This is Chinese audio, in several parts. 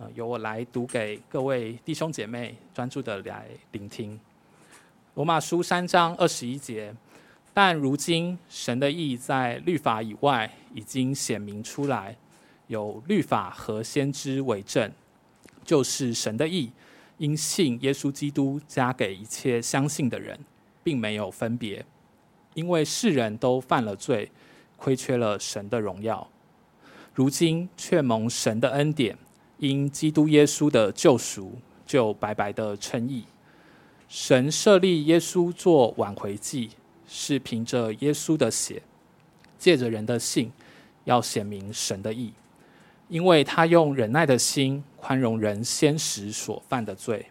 呃，由我来读给各位弟兄姐妹专注的来聆听。罗马书三章二十一节，但如今神的意在律法以外已经显明出来，有律法和先知为证，就是神的意，因信耶稣基督加给一切相信的人，并没有分别，因为世人都犯了罪，亏缺了神的荣耀，如今却蒙神的恩典，因基督耶稣的救赎，就白白的称义。神设立耶稣做挽回祭，是凭着耶稣的血，借着人的信，要显明神的义，因为他用忍耐的心宽容人先时所犯的罪，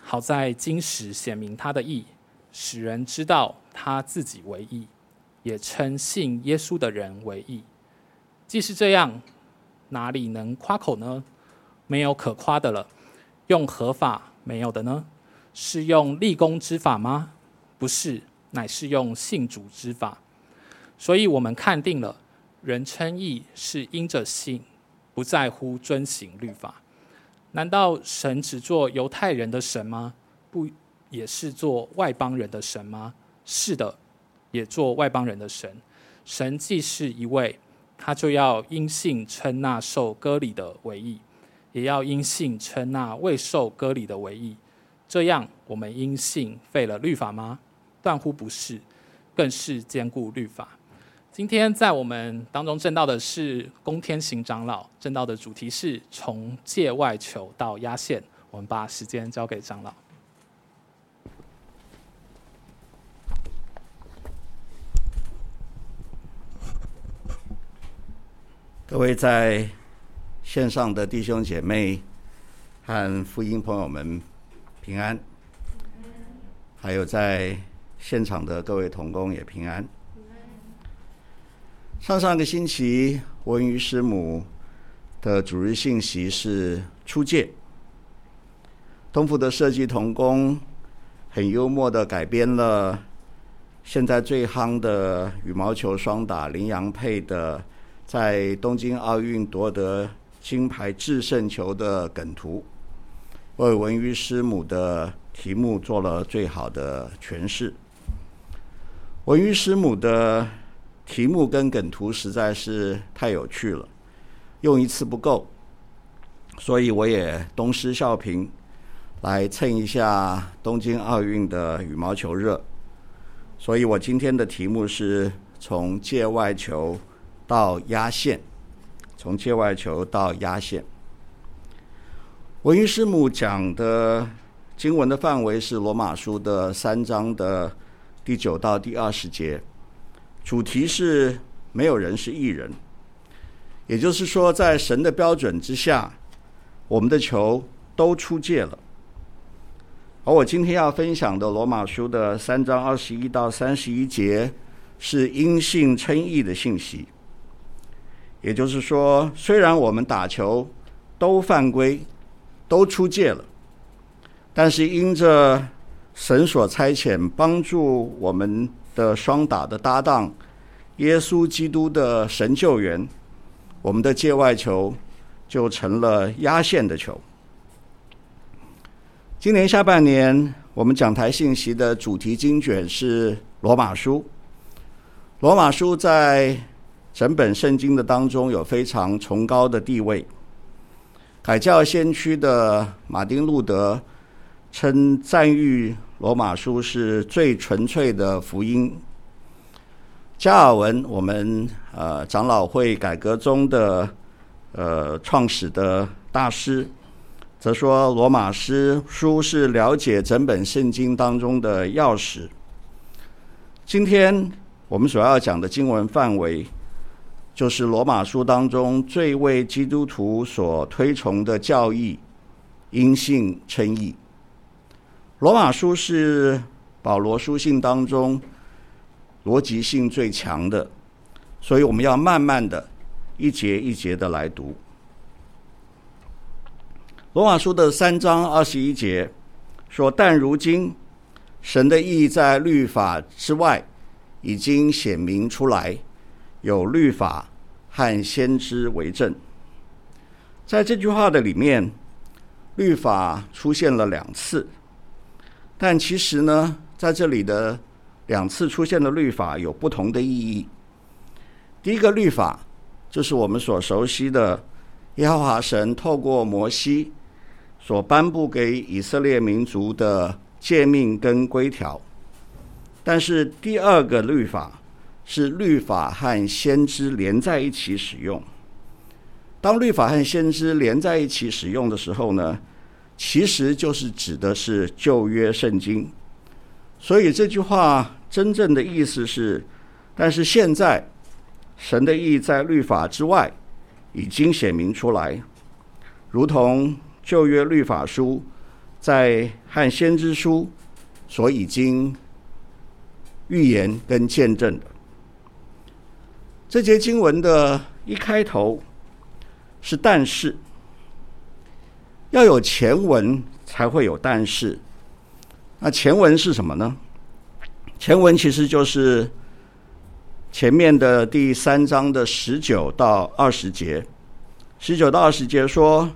好在今时显明他的义，使人知道他自己为义。也称信耶稣的人为义。既是这样，哪里能夸口呢？没有可夸的了。用何法没有的呢？是用立功之法吗？不是，乃是用信主之法。所以我们看定了，人称义是因着信，不在乎遵行律法。难道神只做犹太人的神吗？不，也是做外邦人的神吗？是的。也做外邦人的神，神既是一位，他就要因信称那受割礼的为义，也要因信称那未受割礼的为义。这样，我们因信废了律法吗？断乎不是，更是坚固律法。今天在我们当中证道的是龚天行长老，证道的主题是从界外求到压线。我们把时间交给长老。各位在线上的弟兄姐妹和福音朋友们平安，还有在现场的各位同工也平安。上上个星期文瑜师母的主日信息是出界，东福的设计同工很幽默的改编了现在最夯的羽毛球双打麟洋配的。在东京奥运夺得金牌制胜球的梗图，为文瑜师母的题目做了最好的诠释。文瑜师母的题目跟梗图实在是太有趣了，用一次不够，所以我也东施效颦，来蹭一下东京奥运的羽毛球热。所以我今天的题目是从界外球到压线，从界外球到压线。文瑜师母讲的经文的范围是罗马书的三章的第九到第二十节，主题是没有人是义人，也就是说，在神的标准之下，我们的球都出界了。而我今天要分享的罗马书的三章二十一到三十一节，是因信称义的信息。也就是说，虽然我们打球都犯规，都出界了，但是因着神所差遣帮助我们的双打的搭档耶稣基督的神救援，我们的界外球就成了压线的球。今年下半年，我们讲台信息的主题精卷是罗马书。罗马书在整本圣经的当中有非常崇高的地位。改教先驱的马丁路德称赞誉罗马书是最纯粹的福音。加尔文，我们呃长老会改革中的呃创始的大师，则说罗马诗书是了解整本圣经当中的钥匙。今天我们所要讲的经文范围。就是罗马书当中最为基督徒所推崇的教义，因信称义。罗马书是保罗书信当中逻辑性最强的，所以我们要慢慢的一节一节的来读。罗马书的三章二十一节说：“但如今神的义在律法之外已经显明出来。”有律法和先知为证，在这句话的里面，律法出现了两次，但其实呢，在这里的两次出现的律法有不同的意义。第一个律法就是我们所熟悉的耶和华神透过摩西所颁布给以色列民族的诫命跟规条，但是第二个律法是律法和先知连在一起使用。当律法和先知连在一起使用的时候呢，其实就是指的是旧约圣经。所以这句话真正的意思是：但是现在神的义在律法之外已经显明出来，如同旧约律法书在和先知书所已经预言跟见证。这节经文的一开头。是，但是要有前文才会有但是。那前文是什么呢？前文其实就是前面的第三章的十九到二十节。十九到二十节说，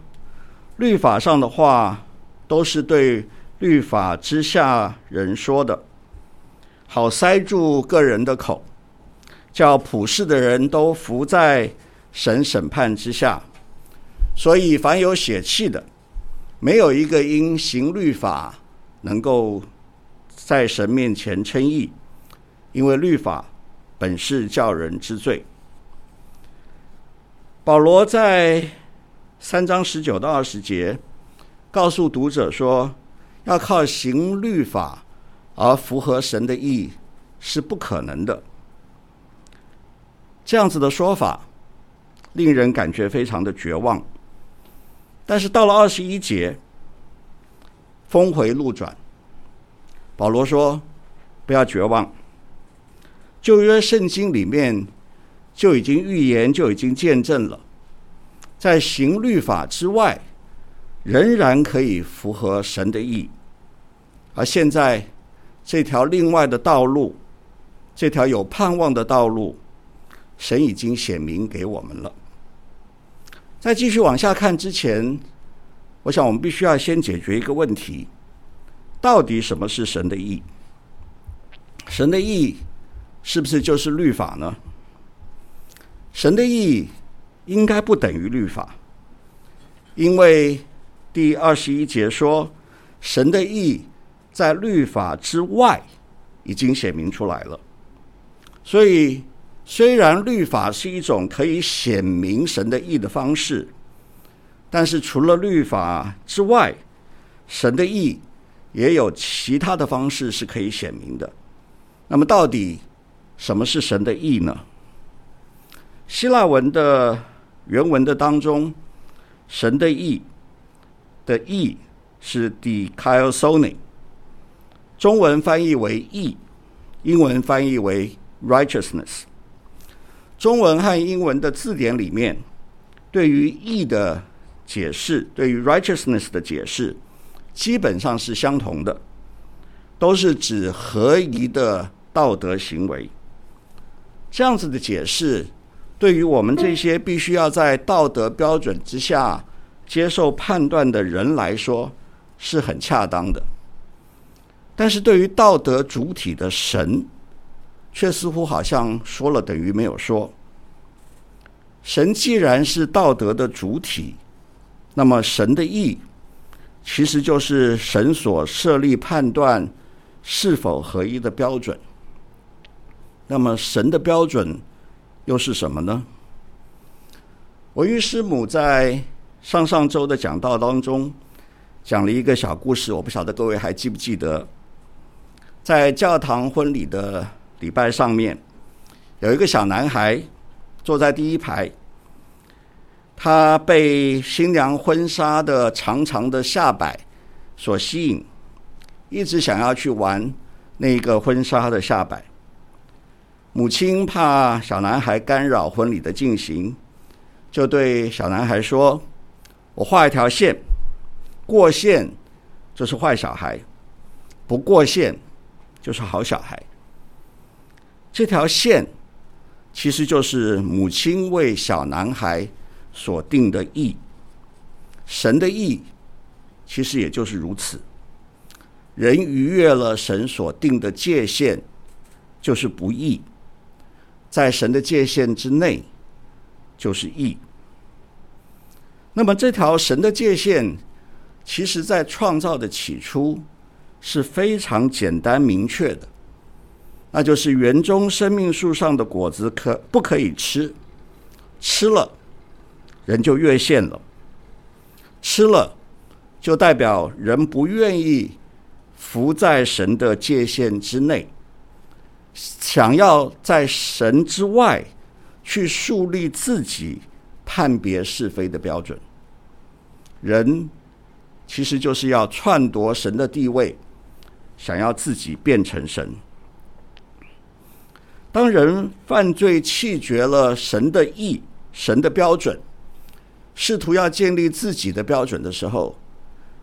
律法上的话都是对律法之下人说的，好塞住个人的口，叫普世的人都伏在神审判之下。所以，凡有血气的，没有一个因行律法能够在神面前称义，因为律法本是叫人知罪。保罗在三章十九到二十节告诉读者说，要靠行律法而符合神的义是不可能的。这样子的说法，令人感觉非常的绝望。但是到了二十一节，峰回路转。保罗说：“不要绝望，旧约圣经里面就已经预言，就已经见证了，在行律法之外，仍然可以符合神的意。而现在这条另外的道路，这条有盼望的道路，神已经显明给我们了。”在继续往下看之前，我想我们必须要先解决一个问题：到底什么是神的义？神的义是不是就是律法呢？神的义应该不等于律法，因为第二十一节说，神的义在律法之外已经显明出来了，所以。虽然律法是一种可以显明神的义的方式，但是除了律法之外，神的义也有其他的方式是可以显明的。那么，到底什么是神的义呢？希腊文的原文的当中，神的义的义是 “de kaiosone”，中文翻译为义，英文翻译为 righteousness。中文和英文的字典里面，对于义的解释，对于 righteousness 的解释，基本上是相同的，都是指合宜的道德行为。这样子的解释，对于我们这些必须要在道德标准之下接受判断的人来说，是很恰当的。但是对于道德主体的神，却似乎好像说了等于没有说。神既然是道德的主体，那么神的义其实就是神所设立判断是否合一的标准。那么神的标准又是什么呢？我与师母在上上周的讲道当中讲了一个小故事，我不晓得各位还记不记得，在教堂婚礼的礼拜上面，有一个小男孩坐在第一排，他被新娘婚纱的长长的下摆所吸引，一直想要去玩那个婚纱的下摆。母亲怕小男孩干扰婚礼的进行，就对小男孩说：“我画一条线，过线就是坏小孩，不过线就是好小孩。”这条线其实就是母亲为小男孩所定的义，神的义其实也就是如此。人逾越了神所定的界限，就是不义；在神的界限之内，就是义。那么这条神的界限，其实在创造的起初是非常简单明确的，那就是园中生命树上的果子可不可以吃？吃了，人就越线了；吃了，就代表人不愿意。伏在神的界限之内，想要在神之外去树立自己判别是非的标准，人其实就是要篡夺神的地位，想要自己变成神。当人犯罪弃绝了神的意、神的标准，试图要建立自己的标准的时候，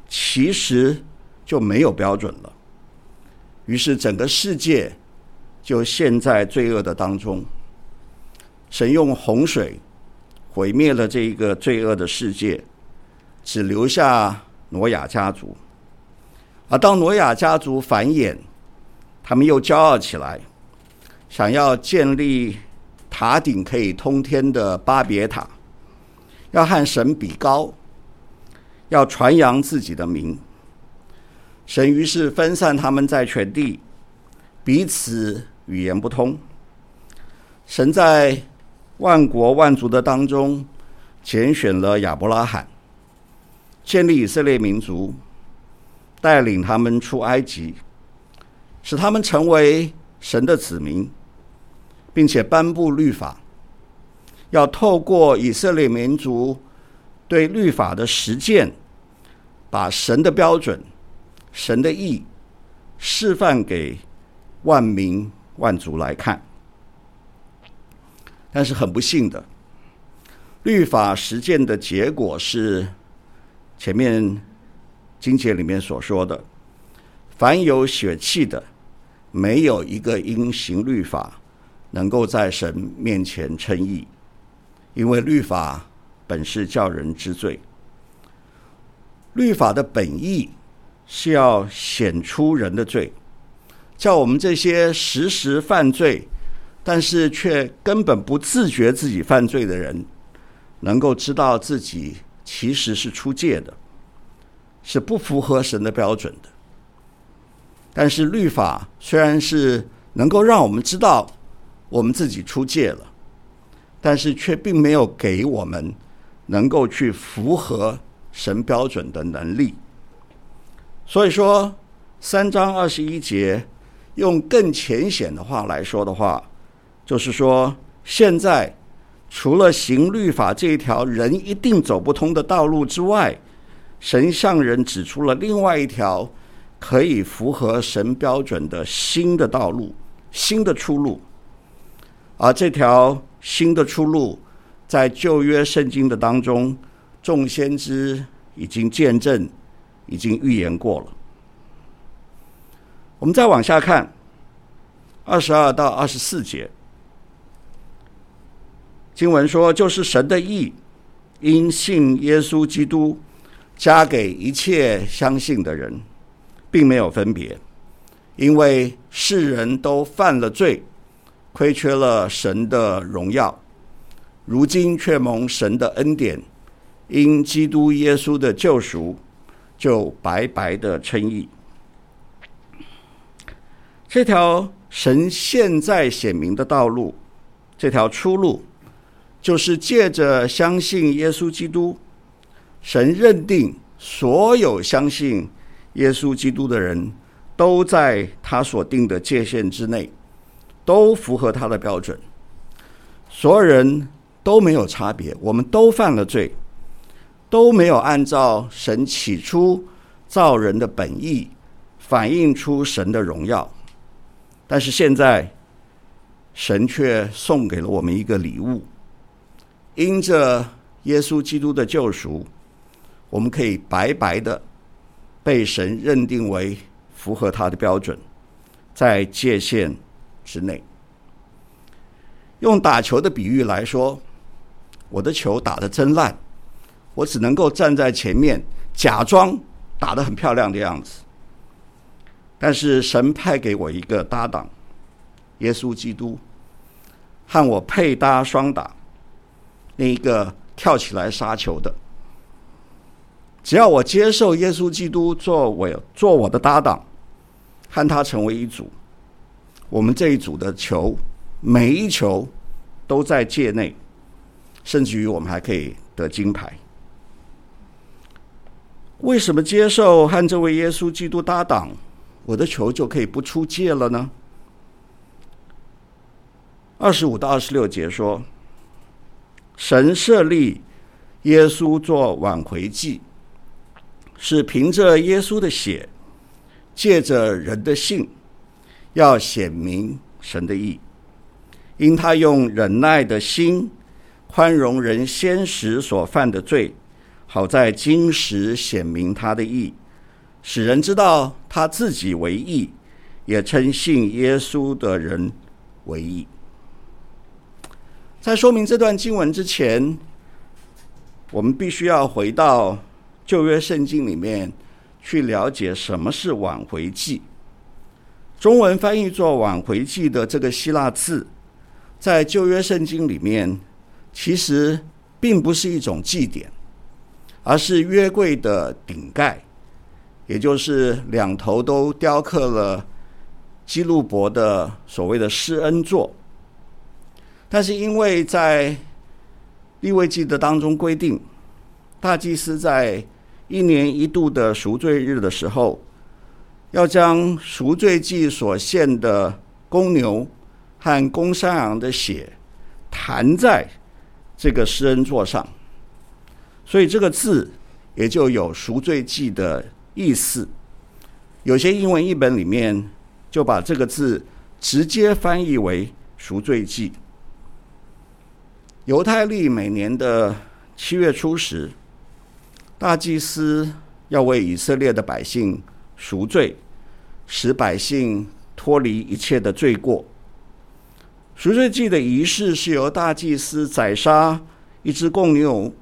其实。就没有标准了，于是整个世界就陷在罪恶的当中。神用洪水毁灭了这一个罪恶的世界，只留下挪亚家族。而当挪亚家族繁衍，他们又骄傲起来，想要建立塔顶可以通天的巴别塔，要和神比高，要传扬自己的名。神于是分散他们在全地，彼此语言不通。神在万国万族的当中拣选了亚伯拉罕，建立以色列民族，带领他们出埃及，使他们成为神的子民，并且颁布律法，要透过以色列民族对律法的实践，把神的标准。神的意示范给万民万族来看，但是很不幸的，律法实践的结果是前面经节里面所说的：凡有血气的，没有一个因行律法能够在神面前称义，因为律法本是叫人知罪。律法的本意。是要显出人的罪，叫我们这些时时犯罪，但是却根本不自觉自己犯罪的人，能够知道自己其实是出界的，是不符合神的标准的。但是律法虽然是能够让我们知道我们自己出界了，但是却并没有给我们能够去符合神标准的能力。所以说，三章二十一节，用更浅显的话来说的话，就是说，现在除了行律法这一条人一定走不通的道路之外，神向人指出了另外一条可以符合神标准的新的道路、新的出路。而这条新的出路，在旧约圣经的当中，众先知已经见证。已经预言过了。我们再往下看，二十二到二十四节，经文说：“就是神的意，因信耶稣基督，加给一切相信的人，并没有分别，因为世人都犯了罪，亏缺了神的荣耀，如今却蒙神的恩典，因基督耶稣的救赎。”就白白的称义，这条神现在显明的道路，这条出路，就是借着相信耶稣基督，神认定所有相信耶稣基督的人都在他所定的界限之内，都符合他的标准，所有人都没有差别，我们都犯了罪。都没有按照神起初造人的本意反映出神的荣耀，但是现在神却送给了我们一个礼物，因着耶稣基督的救赎，我们可以白白的被神认定为符合他的标准，在界限之内。用打球的比喻来说，我的球打得真烂。我只能够站在前面，假装打得很漂亮的样子。但是神派给我一个搭档，耶稣基督，和我配搭双打，那一个跳起来杀球的。只要我接受耶稣基督做我做我的搭档，和他成为一组，我们这一组的球，每一球都在界内，甚至于我们还可以得金牌。为什么接受和这位耶稣基督搭档，我的球就可以不出界了呢？二十五到二十六节说，神设立耶稣做挽回祭，是凭着耶稣的血，借着人的信，要显明神的义。因他用忍耐的心，宽容人先时所犯的罪，好在今时显明他的义。使人知道他自己为义，也称信耶稣的人为义。在说明这段经文之前，我们必须要回到旧约圣经里面去了解什么是挽回祭。中文翻译作挽回祭的这个希腊字，在旧约圣经里面其实并不是一种祭典，而是约柜的顶盖。也就是两头都雕刻了基路伯的所谓的施恩座，但是因为在立位记的当中规定，大祭司在一年一度的赎罪日的时候，要将赎罪祭所献的公牛和公山羊的血弹在这个施恩座上，所以这个字也就有赎罪祭的。意思，有些英文译本里面就把这个字直接翻译为赎罪祭。犹太历每年的七月初十，大祭司要为以色列的百姓赎罪，使百姓脱离一切的罪过。赎罪祭的仪式是由大祭司宰杀一只公牛、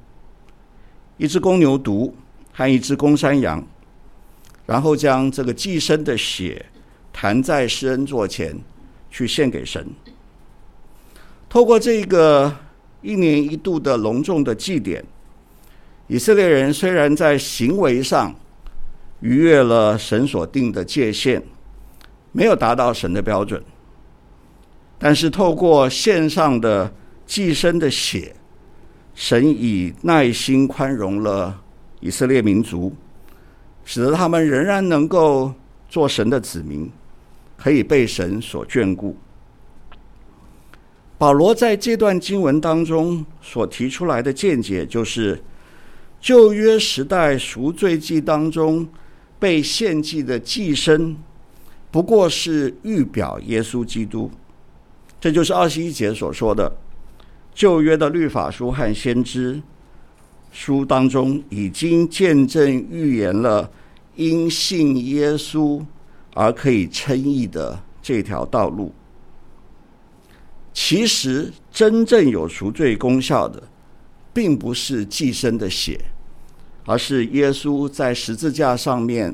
一只公牛犊和一只公山羊。然后将这个祭牲的血弹在施恩座前，去献给神。透过这个一年一度的隆重的祭典，以色列人虽然在行为上逾越了神所定的界限，没有达到神的标准，但是透过献上的寄生的血，神以耐心宽容了以色列民族。使得他们仍然能够做神的子民，可以被神所眷顾。保罗在这段经文当中所提出来的见解，就是旧约时代赎罪祭当中被献祭的祭牲，不过是预表耶稣基督。这就是二十一节所说的，旧约的律法书和先知。书当中已经见证预言了，因信耶稣而可以称义的这条道路。其实真正有赎罪功效的，并不是祭牲的血，而是耶稣在十字架上面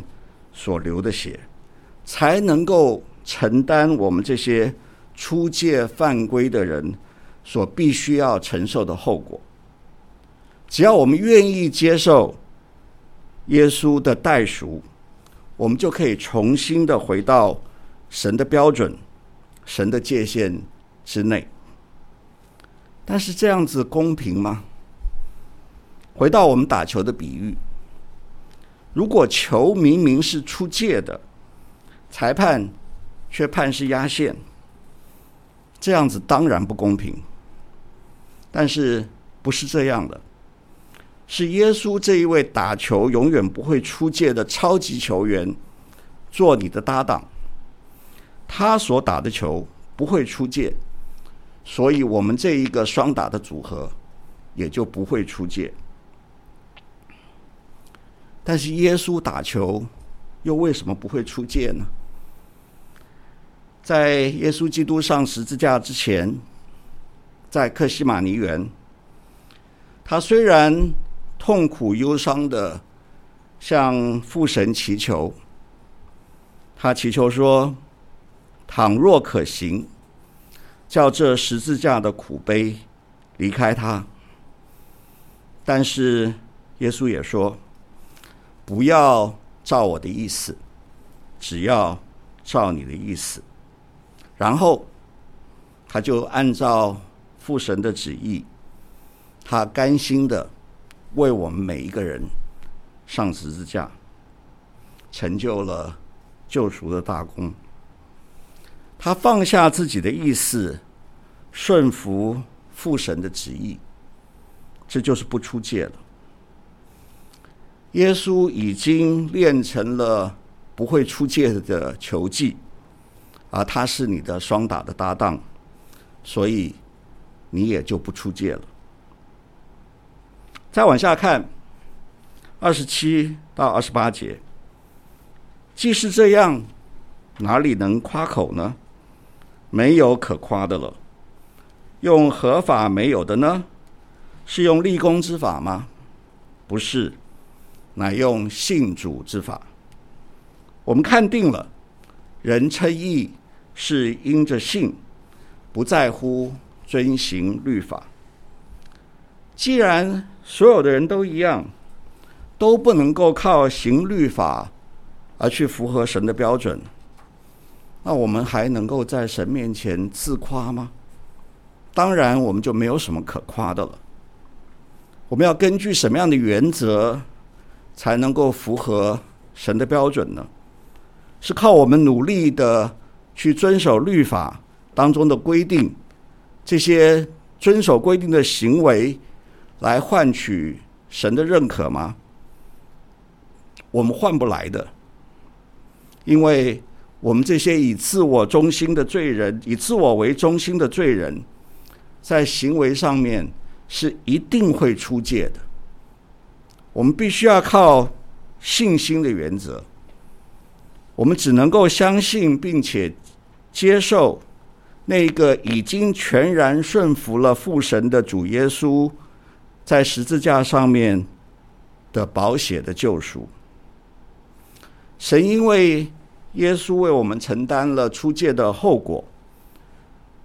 所流的血，才能够承担我们这些出界犯规的人所必须要承受的后果。只要我们愿意接受耶稣的代赎，我们就可以重新的回到神的标准、神的界限之内。但是这样子公平吗？回到我们打球的比喻，如果球明明是出界的，裁判却判是压线，这样子当然不公平。但是不是这样的？是耶稣这一位打球永远不会出界的超级球员，做你的搭档。他所打的球不会出界，所以我们这一个双打的组合也就不会出界。但是耶稣打球又为什么不会出界呢？在耶稣基督上十字架之前，在克西马尼园，他虽然痛苦忧伤的向父神祈求。他祈求说：“倘若可行，叫这十字架的苦杯离开他。”但是耶稣也说：“不要照我的意思，只要照你的意思。”然后他就按照父神的旨意，他甘心的为我们每一个人上十字架，成就了。救赎的大功，他放下自己的意思，顺服父神的旨意，这就是不出界了。耶稣已经练成了不会出界的球技，而他是你的双打的搭档，所以你也就不出界了。再往下看，二十七到二十八节。既是这样，哪里能夸口呢？没有可夸的了。用合法没有的呢？是用立功之法吗？不是，乃用信主之法。我们看定了，人称义是因着信，不在乎遵行律法。既然所有的人都一样，都不能够靠行律法。而去符合神的标准，那我们还能够在神面前自夸吗？当然，我们就没有什么可夸的了。我们要根据什么样的原则才能够符合神的标准呢？是靠我们努力的去遵守律法当中的规定，这些遵守规定的行为来换取神的认可吗？我们换不来的。因为我们这些以自我中心的罪人，以自我为中心的罪人，在行为上面是一定会出界的。我们必须要靠信心的原则，我们只能够相信并且接受那个已经全然顺服了父神的主耶稣，在十字架上面的宝血的救赎。神因为耶稣为我们承担了出界的后果，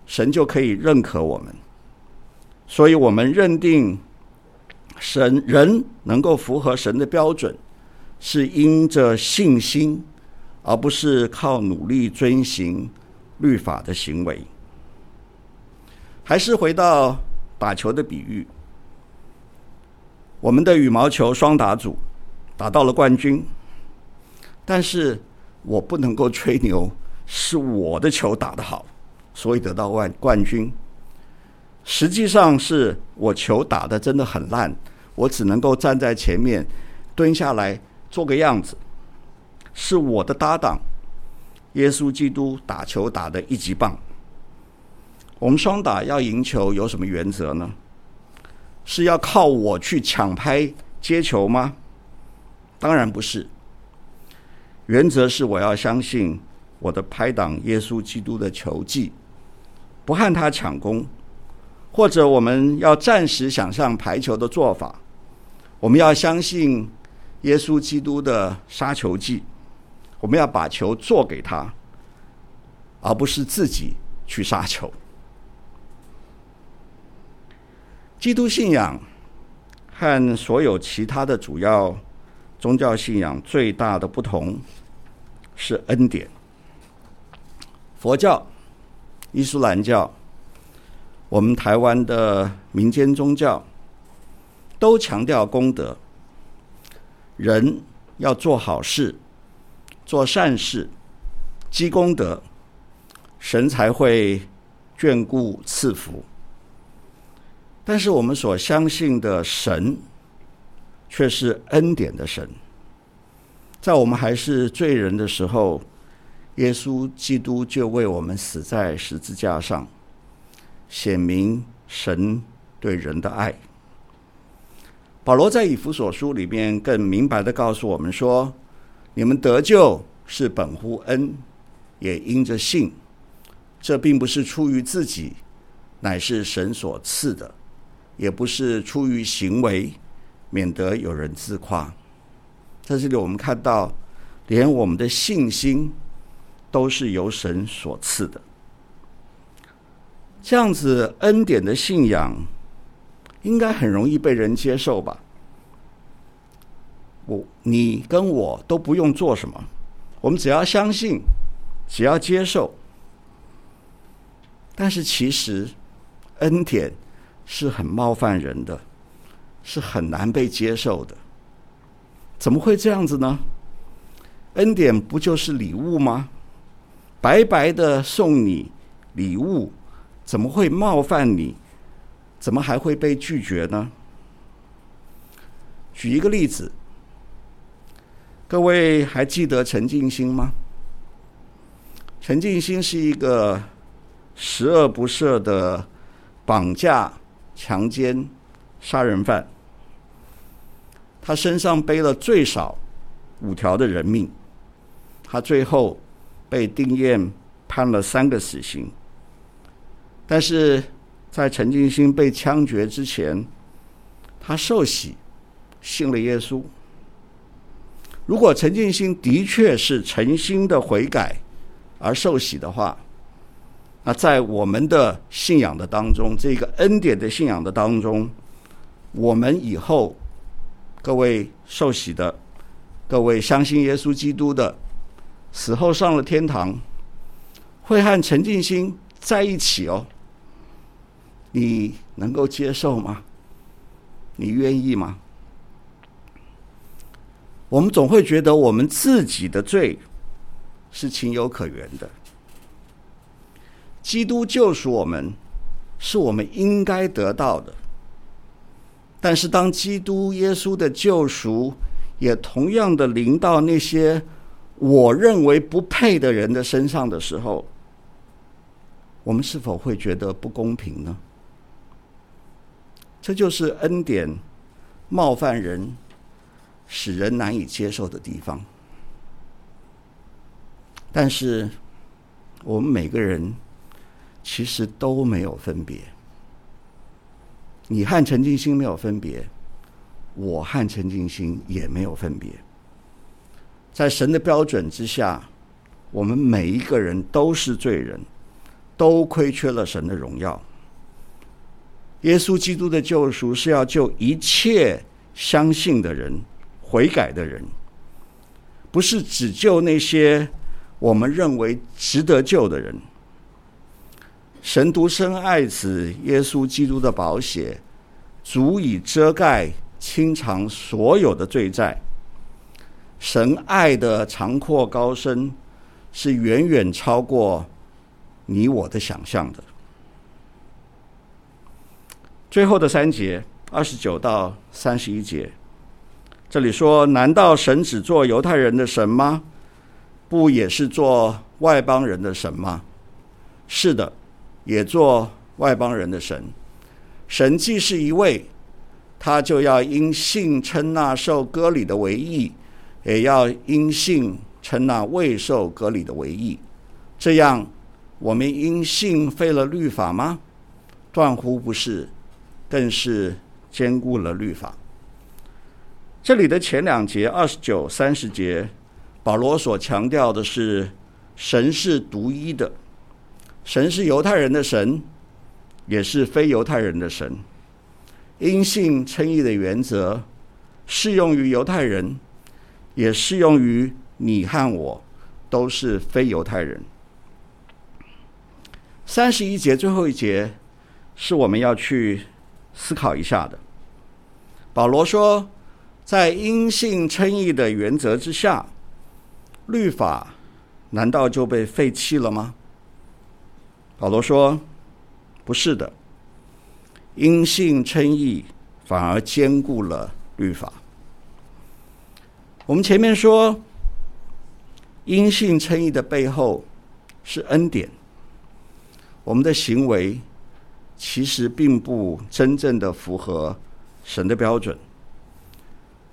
神就可以认可我们。所以，我们认定神人能够符合神的标准，是因着信心，而不是靠努力遵行律法的行为。还是回到打球的比喻，我们的羽毛球双打组打到了冠军，但是。我不能够吹牛，是我的球打得好，所以得到冠冠军。实际上是我球打得真的很烂，我只能够站在前面蹲下来做个样子。是我的搭档耶稣基督打球打得一级棒。我们双打要赢球有什么原则呢？是要靠我去抢拍接球吗？当然不是。原则是我要相信我的拍档耶稣基督的球技，不和他抢攻，或者我们要暂时想象排球的做法，我们要相信耶稣基督的杀球技，我们要把球做给他，而不是自己去杀球。基督信仰和所有其他的主要宗教信仰最大的不同是恩典。佛教、伊斯兰教，我们台湾的民间宗教，都强调功德。人要做好事、做善事、积功德，神才会眷顾赐福。但是我们所相信的神，却是恩典的神，在我们还是罪人的时候，耶稣基督就为我们死在十字架上，显明神对人的爱。保罗在以弗所书里面更明白地告诉我们说：“你们得救是本乎恩，也因着信。这并不是出于自己，乃是神所赐的；也不是出于行为。”免得有人自夸。在这里，我们看到，连我们的信心都是由神所赐的。这样子恩典的信仰，应该很容易被人接受吧？我、你跟我都不用做什么，我们只要相信，只要接受。但是其实，恩典是很冒犯人的，是很难被接受的。怎么会这样子呢？恩典不就是礼物吗？白白的送你礼物。怎么会冒犯你？怎么还会被拒绝呢？举一个例子，各位还记得陈进兴吗？陈进兴是一个十恶不赦的绑架、强奸、杀人犯，他身上背了最少五条的人命，他最后被定谳判了三个死刑。但是在陈进兴被枪决之前，他受洗，信了耶稣。如果陈进兴的确是诚心的悔改而受洗的话，那在我们的信仰的当中，这个恩典的信仰的当中，我们以后各位受洗的，各位相信耶稣基督的，死后上了天堂，会和陈进兴在一起哦。你能够接受吗？你愿意吗？我们总会觉得我们自己的罪是情有可原的。基督救赎我们，是我们应该得到的。但是，当基督耶稣的救赎也同样的临到那些我认为不配的人的身上的时候，我们是否会觉得不公平呢？这就是恩典冒犯人，使人难以接受的地方。但是，我们每个人其实都没有分别。你和陈进兴没有分别，我和陈进兴也没有分别。在神的标准之下，我们每一个人都是罪人，都亏缺了神的荣耀。耶稣基督的救赎是要救一切相信的人、悔改的人，不是只救那些我们认为值得救的人。神独生爱子耶稣基督的宝血，足以遮盖、清偿所有的罪债。神爱的长阔高深，是远远超过你我的想象的。最后的三节，二十九到三十一节，这里说：难道神只做犹太人的神吗？不也是做外邦人的神吗？是的，也做外邦人的神。神既是一位，他就要因信称那受割礼的为义，也要因信称那未受割礼的为义。这样，我们因信废了律法吗？断乎不是。更是兼顾了律法。这里的前两节二十九、三十节，保罗所强调的是神是独一的，神是犹太人的神，也是非犹太人的神。因信称义的原则适用于犹太人，也适用于你和我，都是非犹太人。三十一节最后一节是我们要去。思考一下的，保罗说，在因信称义的原则之下，律法难道就被废弃了吗？保罗说，不是的，因信称义反而兼顾了律法。我们前面说，因信称义的背后是恩典，我们的行为。其实并不真正的符合神的标准，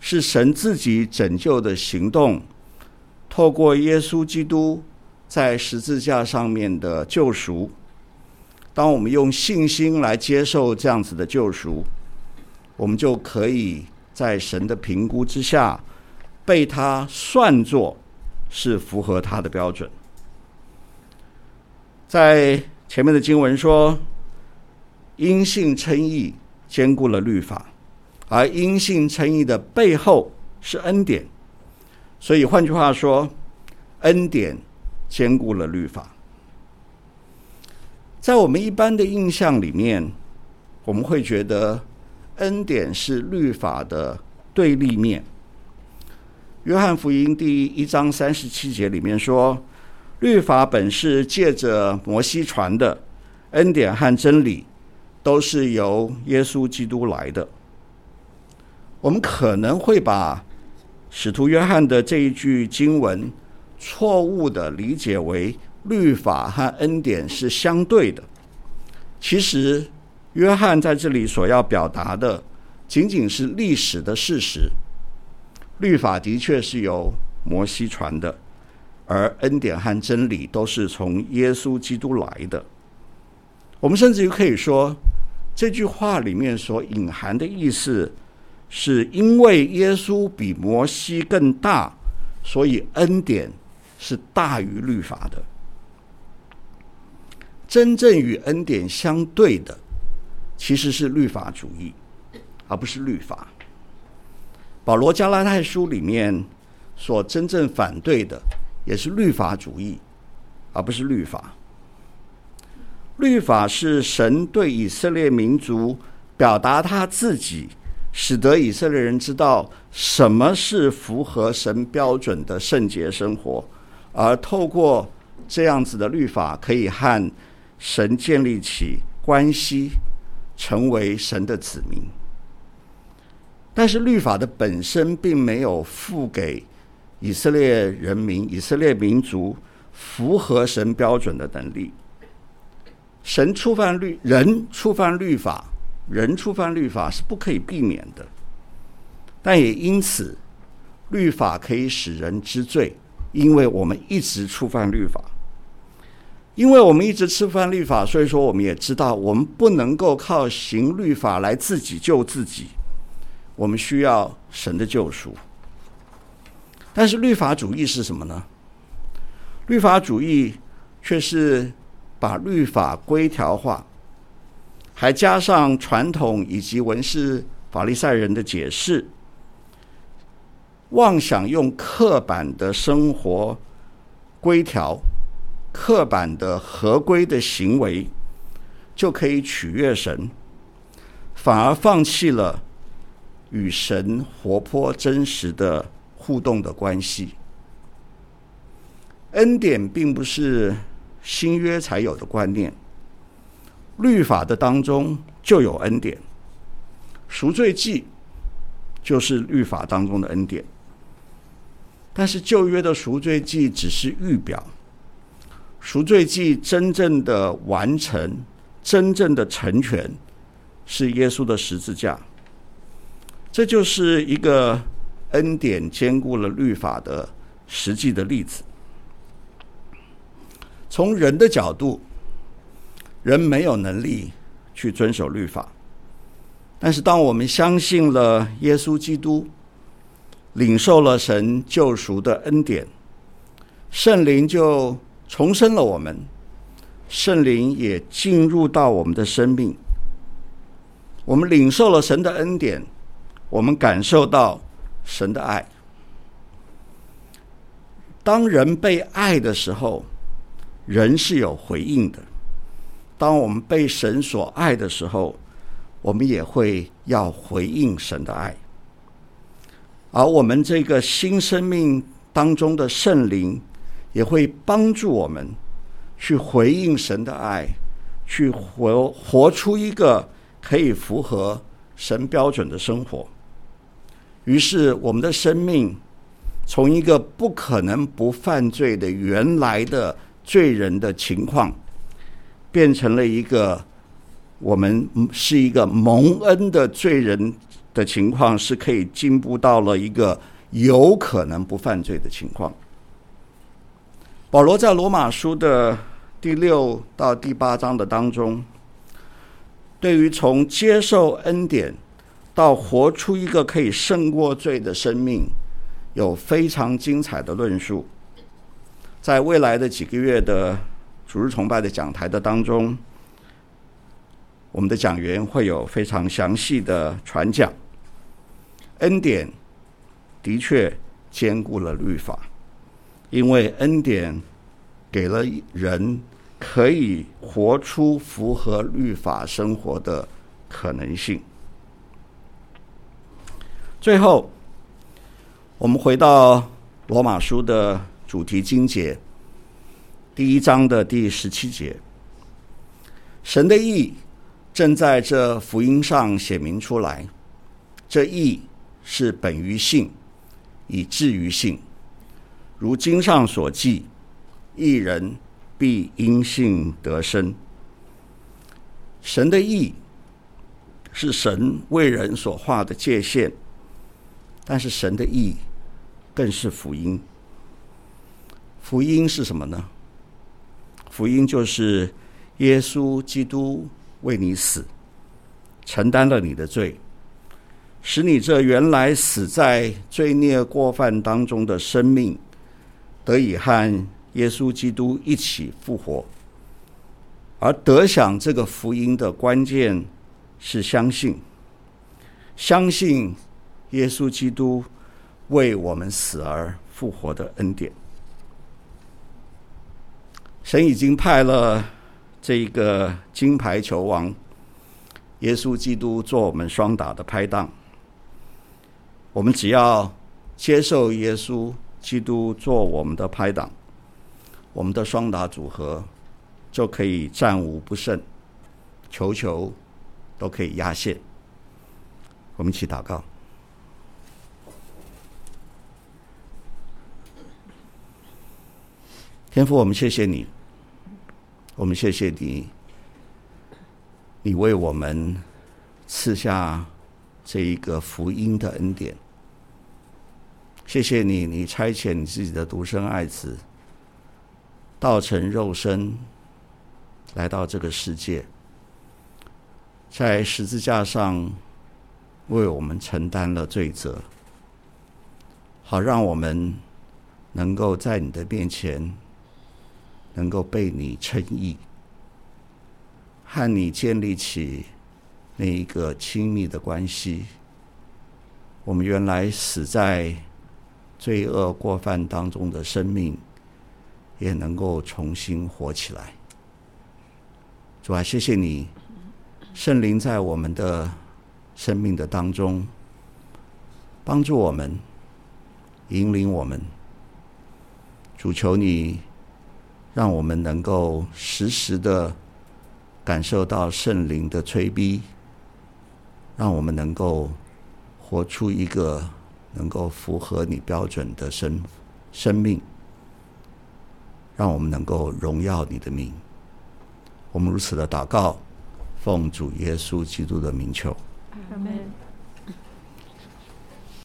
是神自己拯救的行动，透过耶稣基督在十字架上面的救赎。当我们用信心来接受这样子的救赎，我们就可以在神的评估之下，被他算作是符合他的标准。在前面的经文说，因信称义兼顾了律法，而因信称义的背后是恩典，所以换句话说，恩典兼顾了律法。在我们一般的印象里面，我们会觉得恩典是律法的对立面。约翰福音第一章三十七节里面说：“律法本是借着摩西传的，恩典和真理都是由耶稣基督来的。”我们可能会把使徒约翰的这一句经文错误的理解为。律法和恩典是相对的。其实，约翰在这里所要表达的，仅仅是历史的事实。律法的确是由摩西传的，而恩典和真理都是从耶稣基督来的。我们甚至于可以说，这句话里面所隐含的意思，是因为耶稣比摩西更大，所以恩典是大于律法的。真正与恩典相对的，其实是律法主义，而不是律法。保罗加拉太书里面所真正反对的，也是律法主义，而不是律法。律法是神对以色列民族表达他自己，使得以色列人知道什么是符合神标准的圣洁生活，而透过这样子的律法，可以和神建立起关系，成为神的子民。但是律法的本身并没有赋给以色列人民、以色列民族符合神标准的能力。神触犯律，人触犯律法，人触犯律法是不可以避免的。但也因此，律法可以使人知罪，因为我们一直触犯律法。因为我们一直触犯律法，所以说我们也知道，我们不能够靠行律法来自己救自己，我们需要神的救赎。但是律法主义是什么呢？律法主义却是把律法规条化，还加上传统以及文士法利赛人的解释，妄想用刻板的生活规条。刻板的合规的行为就可以取悦神，反而放弃了与神活泼真实的互动的关系。恩典并不是新约才有的观念，律法的当中就有恩典，赎罪祭就是律法当中的恩典，但是旧约的赎罪祭只是预表。赎罪祭真正的完成、真正的成全，是耶稣的十字架。这就是一个恩典兼顾了律法的实际的例子。从人的角度，人没有能力去遵守律法，但是当我们相信了耶稣基督，领受了神救赎的恩典，圣灵就重生了我们，圣灵也进入到我们的生命。我们领受了神的恩典，我们感受到神的爱。当人被爱的时候，人是有回应的。当我们被神所爱的时候，我们也会要回应神的爱。而我们这个新生命当中的圣灵。也会帮助我们去回应神的爱，去活活出一个可以符合神标准的生活。于是，我们的生命从一个不可能不犯罪的原来的罪人的情况，变成了一个我们是一个蒙恩的罪人的情况，是可以进步到了一个有可能不犯罪的情况。保罗在罗马书的第六到第八章的当中，对于从接受恩典到活出一个可以胜过罪的生命，有非常精彩的论述。在未来的几个月的主日崇拜的讲台的当中，我们的讲员会有非常详细的传讲。恩典的确兼顾了律法，因为恩典给了人可以活出符合律法生活的可能性。最后，我们回到罗马书的主题经节，第一章的第十七节，神的意正在这福音上显明出来。这意是本于信，以至于信。如经上所记，一人必因信得生。神的意是神为人所画的界限，但是神的意更是福音。福音是什么呢？福音就是耶稣基督为你死，承担了你的罪，使你这原来死在罪孽过犯当中的生命，得以和耶稣基督一起复活。而得享这个福音的关键是相信，相信耶稣基督为我们死而复活的恩典。神已经派了这个金牌球王耶稣基督做我们双打的拍档，我们只要接受耶稣基督做我们的拍档，我们的双打组合就可以战无不胜，球球都可以压线。我们一起祷告，天父，我们谢谢你。我们谢谢你，你为我们赐下这一个福音的恩典。谢谢你，你差遣你自己的独生爱子，道成肉身，来到这个世界，在十字架上为我们承担了罪责，好让我们能够在你的面前。能够被你称义，和你建立起那一个亲密的关系。我们原来死在罪恶过犯当中的生命，也能够重新活起来。主啊，谢谢你，圣灵在我们的生命的当中，帮助我们，引领我们。主求你。让我们能够时时的感受到圣灵的催逼，让我们能够活出一个能够符合你标准的生生命，让我们能够荣耀你的名。我们如此的祷告，奉主耶稣基督的名求。Amen.